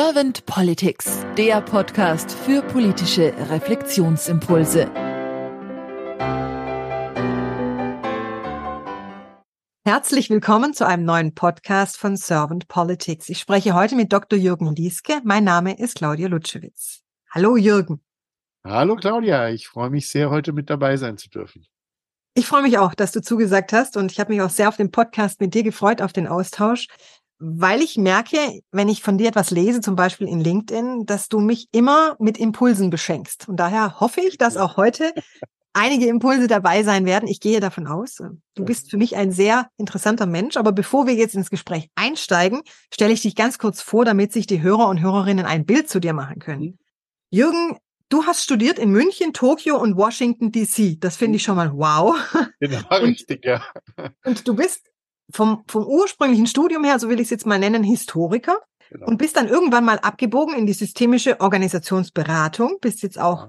Servant Politics, der Podcast für politische Reflexionsimpulse. Herzlich willkommen zu einem neuen Podcast von Servant Politics. Ich spreche heute mit Dr. Jürgen Lieske. Mein Name ist Claudia Lutschewitz. Hallo Jürgen. Hallo Claudia, ich freue mich sehr, heute mit dabei sein zu dürfen. Ich freue mich auch, dass du zugesagt hast und ich habe mich auch sehr auf den Podcast mit dir gefreut, auf den Austausch weil ich merke, wenn ich von dir etwas lese, zum Beispiel in LinkedIn, dass du mich immer mit Impulsen beschenkst. Und daher hoffe ich, dass auch heute einige Impulse dabei sein werden. Ich gehe davon aus. Du bist für mich ein sehr interessanter Mensch. Aber bevor wir jetzt ins Gespräch einsteigen, stelle ich dich ganz kurz vor, damit sich die Hörer und Hörerinnen ein Bild zu dir machen können. Mhm. Jürgen, du hast studiert in München, Tokio und Washington DC. Das finde ich schon mal wow. Genau, richtig, ja. Und du bist vom, vom ursprünglichen Studium her, so will ich es jetzt mal nennen, Historiker. Genau. Und bist dann irgendwann mal abgebogen in die systemische Organisationsberatung, bist jetzt auch.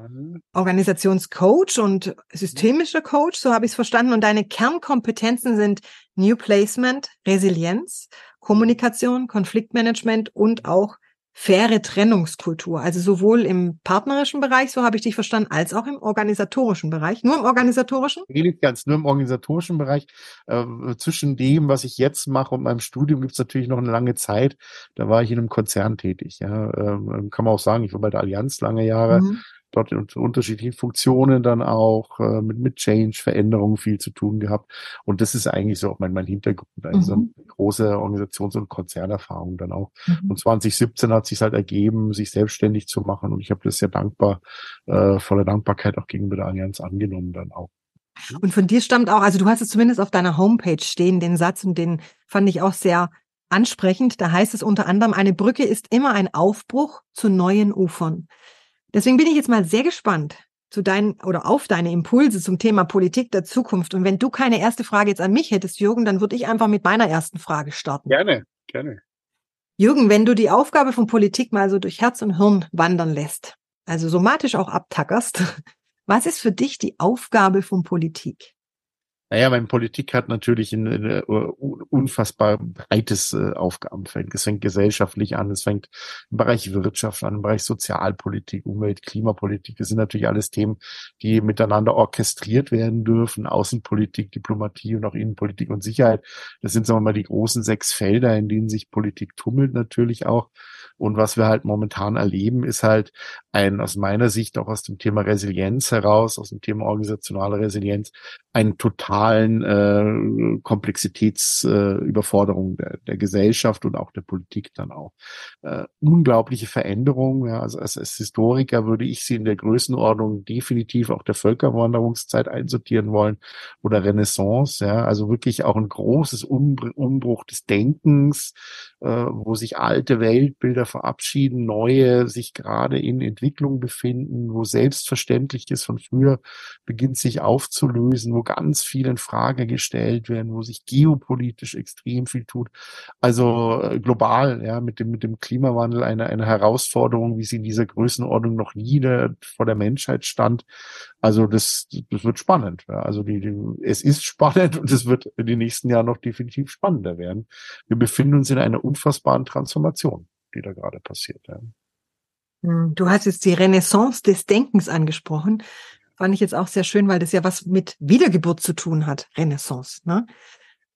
Organisationscoach und systemischer Coach, so habe ich es verstanden. Und deine Kernkompetenzen sind New Placement, Resilienz, Kommunikation, Konfliktmanagement und auch faire Trennungskultur. Also sowohl im partnerischen Bereich, so habe ich dich verstanden, als auch im organisatorischen Bereich. Nur im organisatorischen? Nee, nicht ganz, nur im organisatorischen Bereich. Äh, zwischen dem, was ich jetzt mache und meinem Studium gibt es natürlich noch eine lange Zeit. Da war ich in einem Konzern tätig. Ja, ähm, kann man auch sagen, ich war bei der Allianz lange Jahre. Mhm dort in unterschiedlichen Funktionen dann auch äh, mit, mit Change, Veränderungen viel zu tun gehabt. Und das ist eigentlich so auch mein, mein Hintergrund, also mhm. große Organisations- und Konzernerfahrung dann auch. Mhm. Und 2017 hat sich halt ergeben, sich selbstständig zu machen. Und ich habe das sehr dankbar, äh, voller Dankbarkeit auch gegenüber der Allianz angenommen dann auch. Und von dir stammt auch, also du hast es zumindest auf deiner Homepage stehen, den Satz, und den fand ich auch sehr ansprechend. Da heißt es unter anderem, eine Brücke ist immer ein Aufbruch zu neuen Ufern. Deswegen bin ich jetzt mal sehr gespannt zu deinen oder auf deine Impulse zum Thema Politik der Zukunft. Und wenn du keine erste Frage jetzt an mich hättest, Jürgen, dann würde ich einfach mit meiner ersten Frage starten. Gerne, gerne. Jürgen, wenn du die Aufgabe von Politik mal so durch Herz und Hirn wandern lässt, also somatisch auch abtackerst, was ist für dich die Aufgabe von Politik? Naja, meine Politik hat natürlich ein, ein, ein unfassbar breites äh, Aufgabenfeld. Es fängt gesellschaftlich an, es fängt im Bereich Wirtschaft an, im Bereich Sozialpolitik, Umwelt, Klimapolitik. Das sind natürlich alles Themen, die miteinander orchestriert werden dürfen. Außenpolitik, Diplomatie und auch Innenpolitik und Sicherheit. Das sind, sagen wir mal, die großen sechs Felder, in denen sich Politik tummelt natürlich auch. Und was wir halt momentan erleben, ist halt ein, aus meiner Sicht auch aus dem Thema Resilienz heraus, aus dem Thema organisationale Resilienz, einen totalen äh, Komplexitätsüberforderung äh, der, der Gesellschaft und auch der Politik dann auch. Äh, unglaubliche Veränderungen. Ja, also als, als Historiker würde ich sie in der Größenordnung definitiv auch der Völkerwanderungszeit einsortieren wollen oder Renaissance. Ja, also wirklich auch ein großes Umbruch des Denkens, äh, wo sich alte Weltbilder verabschieden, neue sich gerade in Entwicklung befinden, wo Selbstverständliches von früher beginnt sich aufzulösen, wo ganz viel in Frage gestellt werden, wo sich geopolitisch extrem viel tut. Also äh, global, ja, mit dem, mit dem Klimawandel eine, eine Herausforderung, wie sie in dieser Größenordnung noch nie der, vor der Menschheit stand. Also das, das wird spannend. Ja. Also die, die, es ist spannend und es wird in den nächsten Jahren noch definitiv spannender werden. Wir befinden uns in einer unfassbaren Transformation die da gerade passiert. Ja. Hm, du hast jetzt die Renaissance des Denkens angesprochen. Fand ich jetzt auch sehr schön, weil das ja was mit Wiedergeburt zu tun hat, Renaissance. Ne?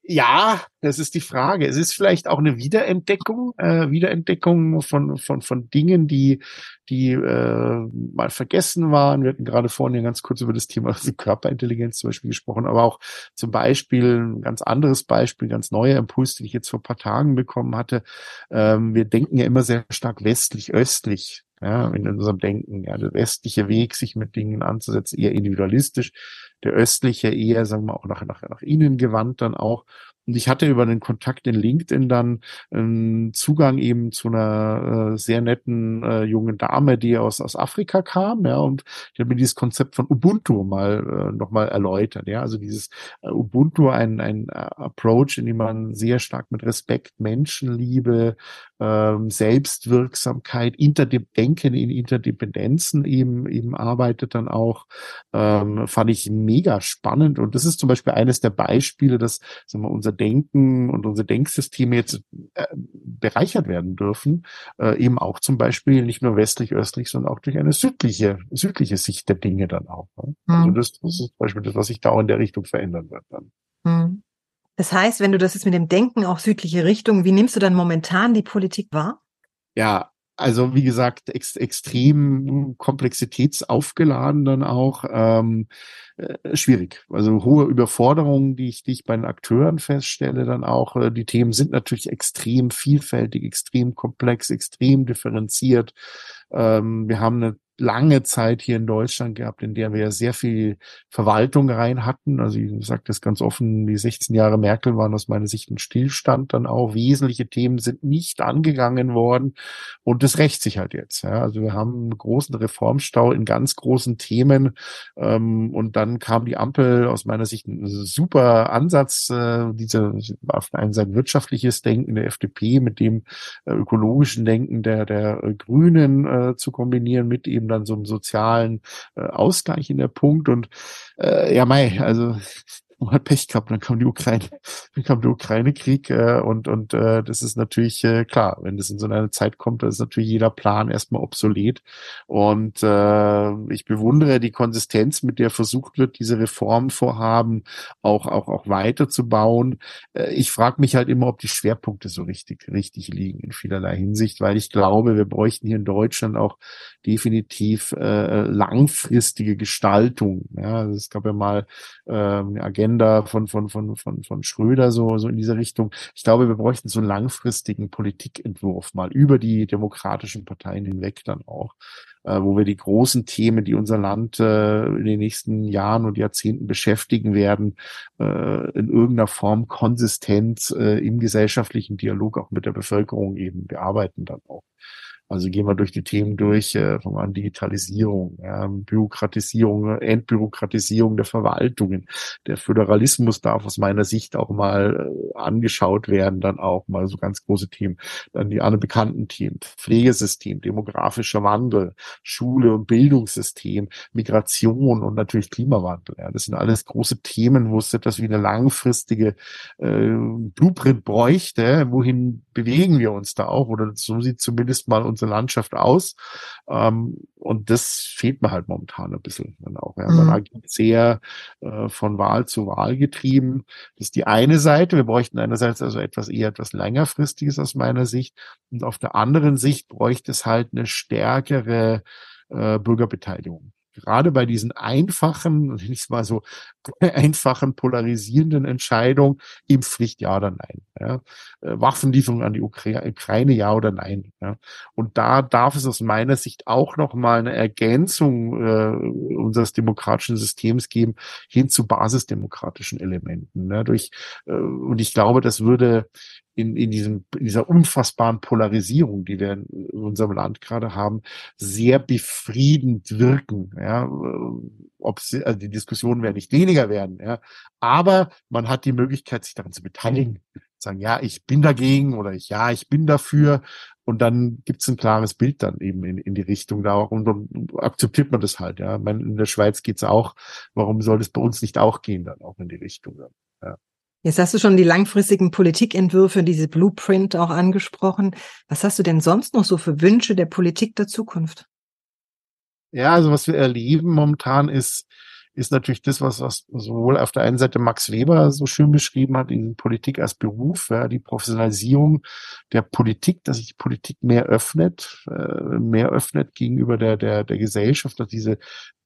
Ja, das ist die Frage. Es ist vielleicht auch eine Wiederentdeckung, äh, Wiederentdeckung von, von, von Dingen, die, die äh, mal vergessen waren. Wir hatten gerade vorhin ganz kurz über das Thema Körperintelligenz zum Beispiel gesprochen, aber auch zum Beispiel ein ganz anderes Beispiel, ganz neuer Impuls, den ich jetzt vor paar Tagen bekommen hatte. Ähm, wir denken ja immer sehr stark westlich-östlich ja, in unserem Denken. Ja, der westliche Weg, sich mit Dingen anzusetzen, eher individualistisch der östliche eher, sagen wir auch nach, nach, nach innen gewandt dann auch. Und ich hatte über den Kontakt in LinkedIn dann ähm, Zugang eben zu einer äh, sehr netten äh, jungen Dame, die aus, aus Afrika kam, ja, und die hat mir dieses Konzept von Ubuntu mal äh, nochmal erläutert, ja, also dieses äh, Ubuntu, ein, ein äh, Approach, in dem man sehr stark mit Respekt, Menschenliebe, ähm, Selbstwirksamkeit, Interdenken in Interdependenzen eben, eben arbeitet dann auch, ähm, fand ich mega spannend. Und das ist zum Beispiel eines der Beispiele, dass sagen wir, unser Denken und unsere Denksysteme jetzt äh, bereichert werden dürfen, äh, eben auch zum Beispiel nicht nur westlich-östlich, sondern auch durch eine südliche, südliche Sicht der Dinge dann auch. Ne? Mhm. Also das, das ist zum Beispiel das, was sich da auch in der Richtung verändern wird dann. Mhm. Das heißt, wenn du das jetzt mit dem Denken auch südliche Richtung, wie nimmst du dann momentan die Politik wahr? Ja, also wie gesagt, ex extrem komplexitätsaufgeladen dann auch. Ähm, äh, schwierig. Also hohe Überforderungen, die ich, die ich bei den Akteuren feststelle, dann auch. Äh, die Themen sind natürlich extrem vielfältig, extrem komplex, extrem differenziert. Ähm, wir haben eine lange Zeit hier in Deutschland gehabt, in der wir sehr viel Verwaltung rein hatten. Also ich sage das ganz offen, die 16 Jahre Merkel waren aus meiner Sicht ein Stillstand dann auch. Wesentliche Themen sind nicht angegangen worden und das rächt sich halt jetzt. Ja. Also wir haben einen großen Reformstau in ganz großen Themen ähm, und dann kam die Ampel aus meiner Sicht ein super Ansatz, äh, diese auf der einen Seite wirtschaftliches Denken der FDP mit dem äh, ökologischen Denken der, der äh, Grünen äh, zu kombinieren mit eben eben dann so einen sozialen äh, Ausgleich in der Punkt und äh, ja, mei, also man hat Pech gehabt, dann kam die Ukraine, dann kam der Ukraine-Krieg äh, und und äh, das ist natürlich äh, klar, wenn das in so einer Zeit kommt, dann ist natürlich jeder Plan erstmal obsolet und äh, ich bewundere die Konsistenz, mit der versucht wird, diese Reformvorhaben auch auch auch weiterzubauen. Äh, ich frage mich halt immer, ob die Schwerpunkte so richtig richtig liegen in vielerlei Hinsicht, weil ich glaube, wir bräuchten hier in Deutschland auch definitiv äh, langfristige Gestaltung. Ja, also es gab ja mal äh, eine Agenda Agenda von, von, von, von, von Schröder, so, so in diese Richtung. Ich glaube, wir bräuchten so einen langfristigen Politikentwurf mal über die demokratischen Parteien hinweg dann auch, äh, wo wir die großen Themen, die unser Land äh, in den nächsten Jahren und Jahrzehnten beschäftigen werden, äh, in irgendeiner Form konsistent äh, im gesellschaftlichen Dialog auch mit der Bevölkerung eben bearbeiten dann auch. Also gehen wir durch die Themen durch, äh, von Digitalisierung, ja, Bürokratisierung, Entbürokratisierung der Verwaltungen. Der Föderalismus darf aus meiner Sicht auch mal äh, angeschaut werden, dann auch mal so ganz große Themen. Dann die anderen bekannten Themen, Pflegesystem, demografischer Wandel, Schule und Bildungssystem, Migration und natürlich Klimawandel. Ja. Das sind alles große Themen, wo es etwas wie eine langfristige äh, Blueprint bräuchte. Wohin bewegen wir uns da auch? Oder so sieht zumindest mal unser unsere Landschaft aus. Ähm, und das fehlt mir halt momentan ein bisschen dann auch. Ja. Man mhm. agiert sehr äh, von Wahl zu Wahl getrieben. Das ist die eine Seite. Wir bräuchten einerseits also etwas eher etwas längerfristiges aus meiner Sicht. Und auf der anderen Sicht bräuchte es halt eine stärkere äh, Bürgerbeteiligung gerade bei diesen einfachen, nicht mal so einfachen polarisierenden Entscheidungen Impfpflicht ja oder nein. Ja. Äh, Waffenlieferung an die Ukraine ja oder nein. Ja. Und da darf es aus meiner Sicht auch noch mal eine Ergänzung äh, unseres demokratischen Systems geben hin zu basisdemokratischen Elementen. Ne. Durch, äh, und ich glaube, das würde in, in, diesem, in dieser unfassbaren Polarisierung, die wir in unserem Land gerade haben, sehr befriedend wirken. Ja, ob sie, also die Diskussionen werden nicht weniger werden, ja, aber man hat die Möglichkeit, sich daran zu beteiligen, sagen, ja, ich bin dagegen oder ich, ja, ich bin dafür. Und dann gibt's ein klares Bild dann eben in, in die Richtung da auch und dann akzeptiert man das halt, ja. meine, in der Schweiz geht's auch. Warum soll es bei uns nicht auch gehen dann auch in die Richtung? Ja. Jetzt hast du schon die langfristigen Politikentwürfe, diese Blueprint auch angesprochen. Was hast du denn sonst noch so für Wünsche der Politik der Zukunft? Ja, also was wir erleben momentan ist, ist natürlich das, was, was sowohl auf der einen Seite Max Weber so schön beschrieben hat, in Politik als Beruf, ja, die Professionalisierung der Politik, dass sich die Politik mehr öffnet, äh, mehr öffnet gegenüber der, der, der Gesellschaft, dass diese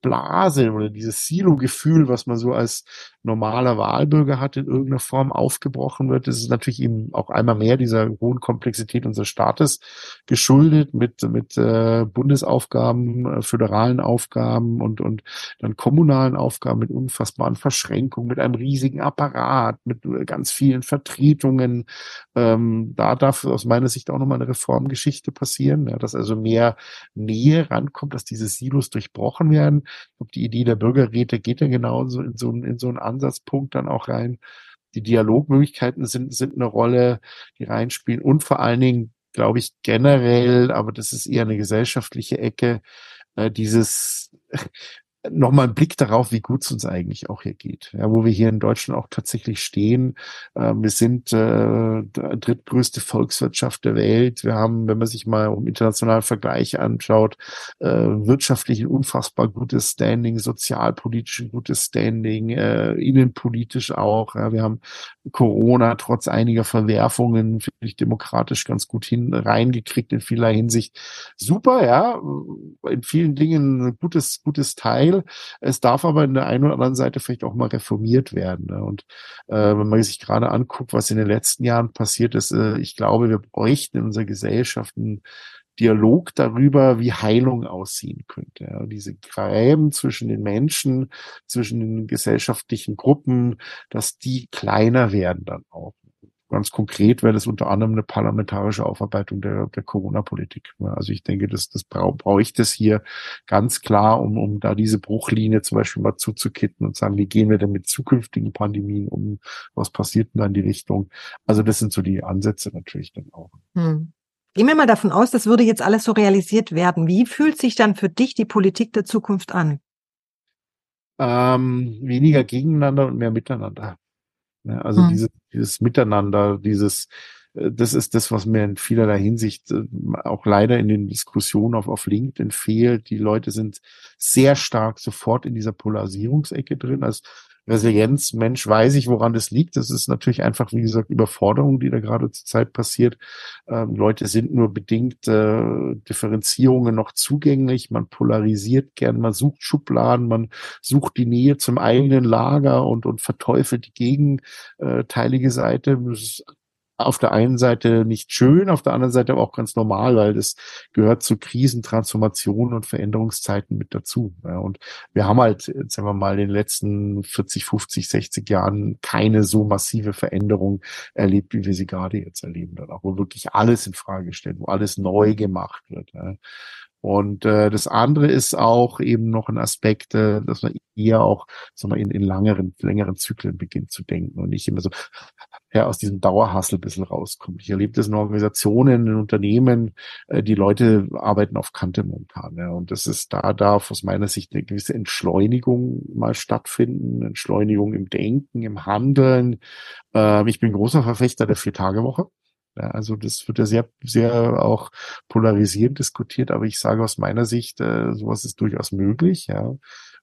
Blase oder dieses Silo-Gefühl, was man so als normaler Wahlbürger hat, in irgendeiner Form aufgebrochen wird. Das ist natürlich eben auch einmal mehr dieser hohen Komplexität unseres Staates geschuldet mit, mit äh, Bundesaufgaben, äh, föderalen Aufgaben und, und dann kommunalen Aufgaben mit unfassbaren Verschränkungen, mit einem riesigen Apparat, mit äh, ganz vielen Vertretungen. Ähm, da darf aus meiner Sicht auch nochmal eine Reformgeschichte passieren, ja, dass also mehr Nähe rankommt, dass diese Silos durchbrochen werden glaube, die Idee der Bürgerräte geht ja genauso in so, in so einen Ansatzpunkt dann auch rein. Die Dialogmöglichkeiten sind, sind eine Rolle, die reinspielen und vor allen Dingen, glaube ich, generell, aber das ist eher eine gesellschaftliche Ecke, äh, dieses nochmal einen Blick darauf, wie gut es uns eigentlich auch hier geht. Ja, wo wir hier in Deutschland auch tatsächlich stehen. Äh, wir sind äh, drittgrößte Volkswirtschaft der Welt. Wir haben, wenn man sich mal um internationalen Vergleich anschaut, äh, wirtschaftlich ein unfassbar gutes Standing, sozialpolitisch ein gutes Standing, äh, innenpolitisch auch. Ja, wir haben Corona trotz einiger Verwerfungen, finde ich, demokratisch ganz gut hin reingekriegt in vieler Hinsicht. Super, ja, in vielen Dingen ein gutes, gutes Teil. Es darf aber in der einen oder anderen Seite vielleicht auch mal reformiert werden. Ne? Und äh, wenn man sich gerade anguckt, was in den letzten Jahren passiert ist, äh, ich glaube, wir bräuchten in unserer Gesellschaft einen Dialog darüber, wie Heilung aussehen könnte. Ja, diese Gräben zwischen den Menschen, zwischen den gesellschaftlichen Gruppen, dass die kleiner werden dann auch. Ganz konkret wäre das unter anderem eine parlamentarische Aufarbeitung der, der Corona-Politik. Also ich denke, das, das brauche brauch ich das hier ganz klar, um, um da diese Bruchlinie zum Beispiel mal zuzukitten und sagen, wie gehen wir denn mit zukünftigen Pandemien um? Was passiert denn da in die Richtung? Also das sind so die Ansätze natürlich dann auch. Hm. Gehen wir mal davon aus, das würde jetzt alles so realisiert werden. Wie fühlt sich dann für dich die Politik der Zukunft an? Ähm, weniger gegeneinander und mehr miteinander. Ja, also hm. dieses, dieses Miteinander, dieses, äh, das ist das, was mir in vielerlei Hinsicht äh, auch leider in den Diskussionen auf, auf LinkedIn fehlt. Die Leute sind sehr stark sofort in dieser Polarisierungsecke drin. Also Resilienz, Mensch, weiß ich, woran das liegt. Das ist natürlich einfach, wie gesagt, Überforderung, die da gerade zur Zeit passiert. Ähm, Leute sind nur bedingt äh, Differenzierungen noch zugänglich. Man polarisiert gern, man sucht Schubladen, man sucht die Nähe zum eigenen Lager und, und verteufelt die gegenteilige Seite. Das ist auf der einen Seite nicht schön, auf der anderen Seite aber auch ganz normal, weil das gehört zu Krisen, Transformationen und Veränderungszeiten mit dazu. Ja, und wir haben halt, sagen wir mal, in den letzten 40, 50, 60 Jahren keine so massive Veränderung erlebt, wie wir sie gerade jetzt erleben, dann auch, wo wirklich alles in Frage stellt, wo alles neu gemacht wird. Ja. Und äh, das andere ist auch eben noch ein Aspekt, äh, dass man eher auch sagen wir, in, in langeren, längeren Zyklen beginnt zu denken und nicht immer so ja, aus diesem Dauerhassel ein bisschen rauskommt. Ich erlebe das in Organisationen, in Unternehmen, äh, die Leute arbeiten auf Kante momentan. Ja, und das ist da darf aus meiner Sicht eine gewisse Entschleunigung mal stattfinden, Entschleunigung im Denken, im Handeln. Äh, ich bin großer Verfechter der Vier-Tage-Woche. Ja, also das wird ja sehr, sehr auch polarisierend diskutiert, aber ich sage aus meiner Sicht, äh, sowas ist durchaus möglich, ja.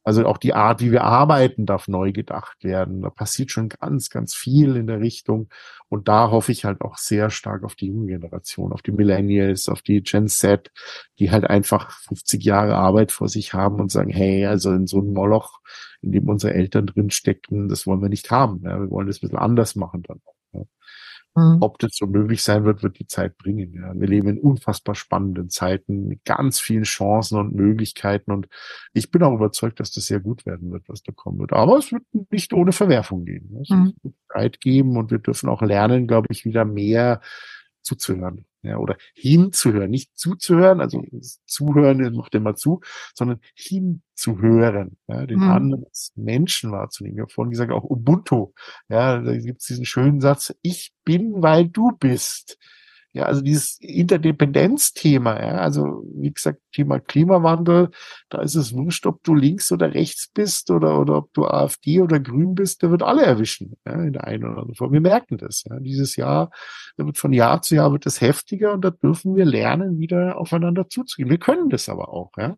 Also auch die Art, wie wir arbeiten, darf neu gedacht werden. Da passiert schon ganz, ganz viel in der Richtung. Und da hoffe ich halt auch sehr stark auf die junge Generation, auf die Millennials, auf die Gen Z, die halt einfach 50 Jahre Arbeit vor sich haben und sagen, hey, also in so einem Moloch, in dem unsere Eltern drin steckten, das wollen wir nicht haben. Ja, wir wollen das ein bisschen anders machen dann. Ja. Mhm. Ob das so möglich sein wird, wird die Zeit bringen. Ja. Wir leben in unfassbar spannenden Zeiten mit ganz vielen Chancen und Möglichkeiten und ich bin auch überzeugt, dass das sehr gut werden wird, was da kommen wird. Aber es wird nicht ohne Verwerfung gehen. Es mhm. wird Zeit geben und wir dürfen auch lernen, glaube ich, wieder mehr zuzuhören ja, oder hinzuhören, nicht zuzuhören, also zuhören macht immer zu, sondern hinzuhören, ja, den mhm. anderen Menschen wahrzunehmen. Ich habe vorhin gesagt, auch Ubuntu, ja, da gibt es diesen schönen Satz, ich bin, weil du bist. Ja, also dieses Interdependenzthema, ja, also wie gesagt, Thema Klimawandel, da ist es wurscht, ob du links oder rechts bist oder, oder ob du AfD oder Grün bist, der wird alle erwischen, ja, in der einen oder anderen Form. Wir merken das, ja. Dieses Jahr, da wird von Jahr zu Jahr wird es heftiger und da dürfen wir lernen, wieder aufeinander zuzugehen. Wir können das aber auch, ja.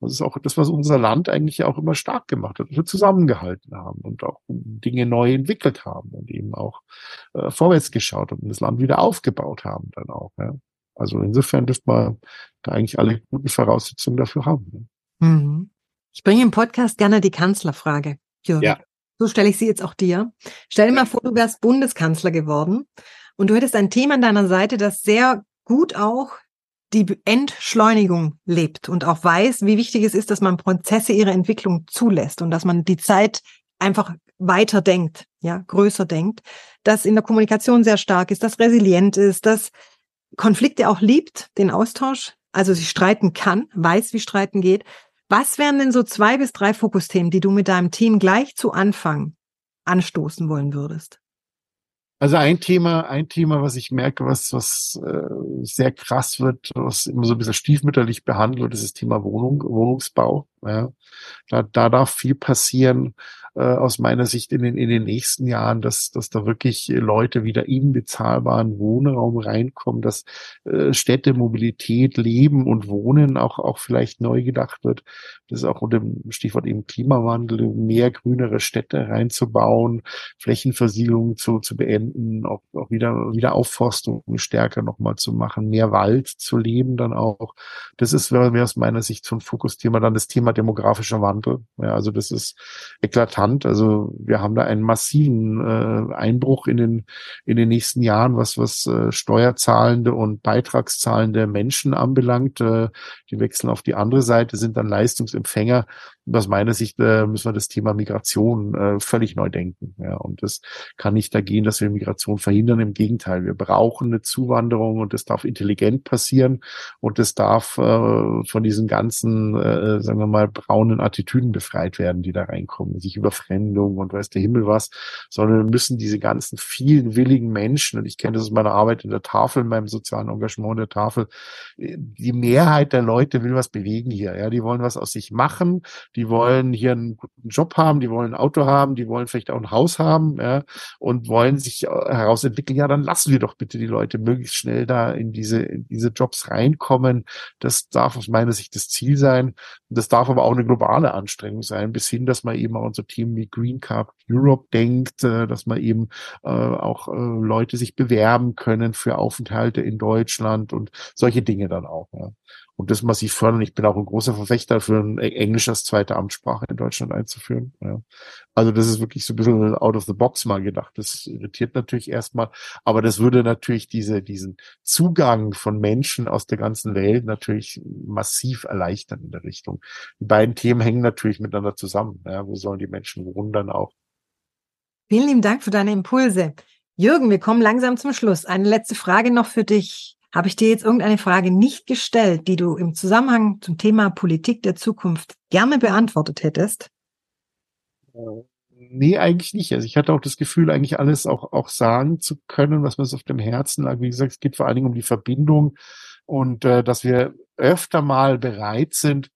Das ist auch das, was unser Land eigentlich ja auch immer stark gemacht hat, dass wir zusammengehalten haben und auch Dinge neu entwickelt haben und eben auch äh, vorwärts geschaut und das Land wieder aufgebaut haben dann auch. Ja. Also insofern dürfte man da eigentlich alle guten Voraussetzungen dafür haben. Ne? Mhm. Ich bringe im Podcast gerne die Kanzlerfrage. Jürgen. Ja. So stelle ich sie jetzt auch dir. Stell dir mal vor, du wärst Bundeskanzler geworden und du hättest ein Team an deiner Seite, das sehr gut auch die Entschleunigung lebt und auch weiß, wie wichtig es ist, dass man Prozesse ihre Entwicklung zulässt und dass man die Zeit einfach weiter denkt, ja, größer denkt, dass in der Kommunikation sehr stark ist, dass resilient ist, dass Konflikte auch liebt, den Austausch, also sie streiten kann, weiß, wie streiten geht. Was wären denn so zwei bis drei Fokusthemen, die du mit deinem Team gleich zu Anfang anstoßen wollen würdest? Also ein Thema, ein Thema, was ich merke, was, was äh, sehr krass wird, was immer so ein bisschen stiefmütterlich behandelt, ist das Thema Wohnung, Wohnungsbau. Ja. Da, da darf viel passieren äh, aus meiner Sicht in den, in den nächsten Jahren, dass, dass da wirklich Leute wieder in bezahlbaren Wohnraum reinkommen, dass äh, Städte, Mobilität, Leben und Wohnen auch, auch vielleicht neu gedacht wird. Das ist auch unter dem Stichwort eben Klimawandel, mehr grünere Städte reinzubauen, Flächenversiegelung zu, zu beenden, auch, auch wieder, wieder Aufforstung stärker nochmal zu machen, mehr Wald zu leben dann auch. Das ist, wäre aus meiner Sicht so ein Fokusthema. Dann das Thema demografischer Wandel. Ja, also das ist eklatant. Also wir haben da einen massiven äh, Einbruch in den in den nächsten Jahren, was was äh, steuerzahlende und beitragszahlende Menschen anbelangt. Äh, die wechseln auf die andere Seite, sind dann Leistungsempfänger und aus meiner Sicht äh, müssen wir das Thema Migration äh, völlig neu denken. Ja, und das kann nicht da gehen, dass wir Migration verhindern. Im Gegenteil, wir brauchen eine Zuwanderung und das darf intelligent passieren und das darf äh, von diesen ganzen, äh, sagen wir mal, braunen Attitüden befreit werden, die da reinkommen, sich Überfremdung und weiß der Himmel was, sondern wir müssen diese ganzen vielen willigen Menschen, und ich kenne das aus meiner Arbeit in der Tafel, in meinem sozialen Engagement in der Tafel, die Mehrheit der Leute will was bewegen hier. Ja, die wollen was aus sich machen die wollen hier einen guten Job haben, die wollen ein Auto haben, die wollen vielleicht auch ein Haus haben, ja, und wollen sich äh, herausentwickeln, ja, dann lassen wir doch bitte die Leute möglichst schnell da in diese, in diese Jobs reinkommen. Das darf aus meiner Sicht das Ziel sein. Und das darf aber auch eine globale Anstrengung sein, bis hin, dass man eben auch an so Themen wie Green Card Europe denkt, äh, dass man eben äh, auch äh, Leute sich bewerben können für Aufenthalte in Deutschland und solche Dinge dann auch. Ja und das massiv fördern. Ich bin auch ein großer Verfechter für ein Englisch als zweite Amtssprache in Deutschland einzuführen. Ja. Also das ist wirklich so ein bisschen out of the box mal gedacht. Das irritiert natürlich erstmal, aber das würde natürlich diese, diesen Zugang von Menschen aus der ganzen Welt natürlich massiv erleichtern in der Richtung. Die beiden Themen hängen natürlich miteinander zusammen. Ja. Wo sollen die Menschen wohnen dann auch? Vielen lieben Dank für deine Impulse. Jürgen, wir kommen langsam zum Schluss. Eine letzte Frage noch für dich. Habe ich dir jetzt irgendeine Frage nicht gestellt, die du im Zusammenhang zum Thema Politik der Zukunft gerne beantwortet hättest? Nee, eigentlich nicht. Also ich hatte auch das Gefühl, eigentlich alles auch, auch sagen zu können, was mir so auf dem Herzen lag. Wie gesagt, es geht vor allen Dingen um die Verbindung und äh, dass wir öfter mal bereit sind,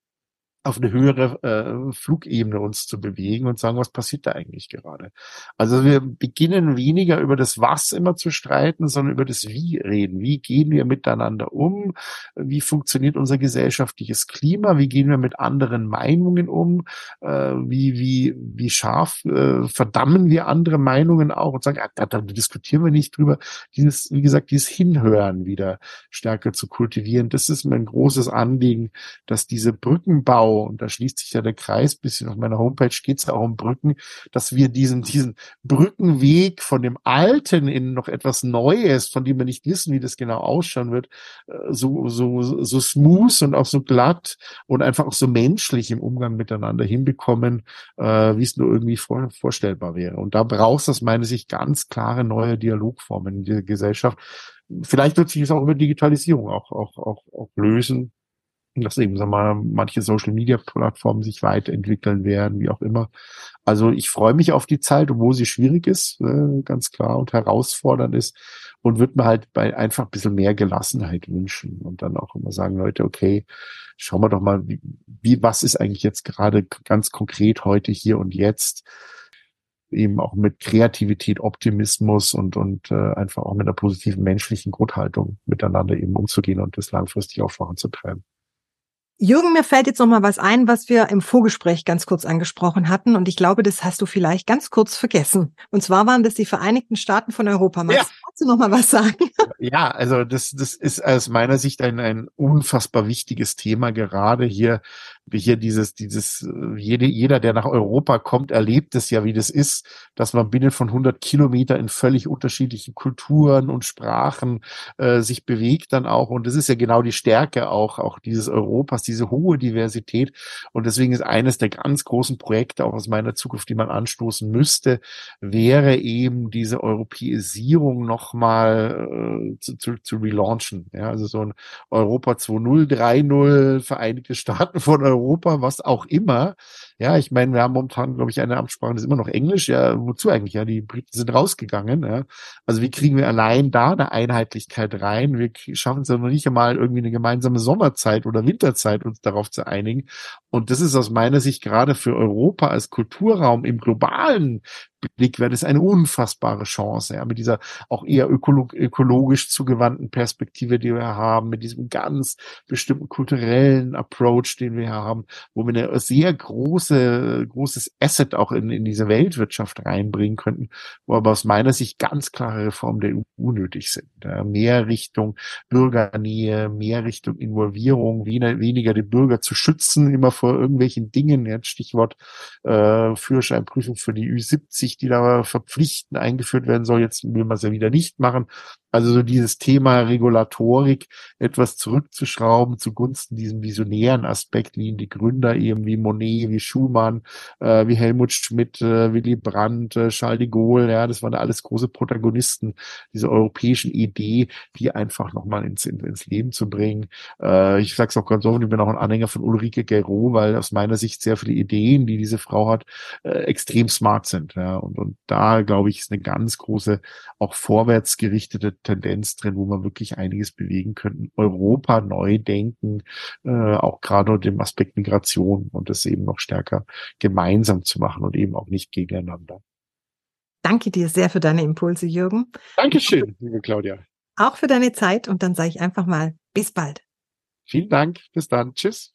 auf eine höhere äh, Flugebene uns zu bewegen und sagen, was passiert da eigentlich gerade? Also wir beginnen weniger über das Was immer zu streiten, sondern über das Wie reden. Wie gehen wir miteinander um? Wie funktioniert unser gesellschaftliches Klima? Wie gehen wir mit anderen Meinungen um? Äh, wie, wie, wie scharf äh, verdammen wir andere Meinungen auch und sagen, ah, da, da diskutieren wir nicht drüber. Dieses, wie gesagt, dieses Hinhören wieder stärker zu kultivieren. Das ist mir ein großes Anliegen, dass diese Brückenbau und da schließt sich ja der Kreis, bisschen auf meiner Homepage geht es ja auch um Brücken, dass wir diesen, diesen Brückenweg von dem Alten in noch etwas Neues, von dem wir nicht wissen, wie das genau ausschauen wird, äh, so, so, so smooth und auch so glatt und einfach auch so menschlich im Umgang miteinander hinbekommen, äh, wie es nur irgendwie vor, vorstellbar wäre. Und da braucht es aus meiner Sicht ganz klare neue Dialogformen in dieser Gesellschaft. Vielleicht wird sich es auch über Digitalisierung auch, auch, auch, auch lösen dass eben, sagen mal, manche Social Media Plattformen sich weiterentwickeln werden, wie auch immer. Also ich freue mich auf die Zeit, obwohl sie schwierig ist, äh, ganz klar, und herausfordernd ist und würde mir halt bei einfach ein bisschen mehr Gelassenheit wünschen und dann auch immer sagen, Leute, okay, schauen wir doch mal, wie, wie was ist eigentlich jetzt gerade ganz konkret heute hier und jetzt eben auch mit Kreativität, Optimismus und, und äh, einfach auch mit einer positiven menschlichen Grundhaltung miteinander eben umzugehen und das langfristig auch voranzutreiben. Jürgen, mir fällt jetzt noch mal was ein, was wir im Vorgespräch ganz kurz angesprochen hatten. Und ich glaube, das hast du vielleicht ganz kurz vergessen. Und zwar waren das die Vereinigten Staaten von Europa. Magst ja. du noch mal was sagen? Ja, also das, das ist aus meiner Sicht ein, ein unfassbar wichtiges Thema, gerade hier hier dieses, dieses, jede, jeder, der nach Europa kommt, erlebt es ja, wie das ist, dass man binnen von 100 Kilometer in völlig unterschiedlichen Kulturen und Sprachen äh, sich bewegt dann auch. Und das ist ja genau die Stärke auch, auch dieses Europas, diese hohe Diversität. Und deswegen ist eines der ganz großen Projekte auch aus meiner Zukunft, die man anstoßen müsste, wäre eben diese Europäisierung nochmal äh, zu, zu, zu relaunchen. Ja, also so ein Europa 2.0, 3.0, Vereinigte Staaten von Europa was auch immer. Ja, ich meine, wir haben momentan, glaube ich, eine Amtssprache, das ist immer noch Englisch. Ja, wozu eigentlich? Ja, die Briten sind rausgegangen. Ja. Also wie kriegen wir allein da eine Einheitlichkeit rein? Wir schaffen es ja noch nicht einmal irgendwie eine gemeinsame Sommerzeit oder Winterzeit uns darauf zu einigen. Und das ist aus meiner Sicht gerade für Europa als Kulturraum im globalen Blick wäre das eine unfassbare Chance, ja, mit dieser auch eher ökolog ökologisch zugewandten Perspektive, die wir haben, mit diesem ganz bestimmten kulturellen Approach, den wir haben, wo wir eine sehr große, großes Asset auch in, in diese Weltwirtschaft reinbringen könnten, wo aber aus meiner Sicht ganz klare Reformen der EU nötig sind. Ja, mehr Richtung Bürgernähe, mehr Richtung Involvierung, weniger, weniger die Bürger zu schützen, immer vor irgendwelchen Dingen, jetzt Stichwort äh, Führerscheinprüfung für die Ü70, Pflicht, die da verpflichtend eingeführt werden soll. Jetzt will man es ja wieder nicht machen. Also so dieses Thema Regulatorik etwas zurückzuschrauben zugunsten diesem visionären Aspekt, wie ihn die Gründer eben wie Monet, wie Schumann, äh, wie Helmut Schmidt, äh, Willy Brandt, äh, Charles de Gaulle, ja, das waren alles große Protagonisten dieser europäischen Idee, die einfach nochmal ins, ins Leben zu bringen. Äh, ich sage es auch ganz offen, ich bin auch ein Anhänger von Ulrike Guerrero, weil aus meiner Sicht sehr viele Ideen, die diese Frau hat, äh, extrem smart sind. Ja. Und, und da, glaube ich, ist eine ganz große, auch vorwärts gerichtete Tendenz drin, wo man wirklich einiges bewegen könnte. Europa neu denken, äh, auch gerade unter dem Aspekt Migration und das eben noch stärker gemeinsam zu machen und eben auch nicht gegeneinander. Danke dir sehr für deine Impulse, Jürgen. Dankeschön, liebe Claudia. Auch für deine Zeit und dann sage ich einfach mal bis bald. Vielen Dank. Bis dann. Tschüss.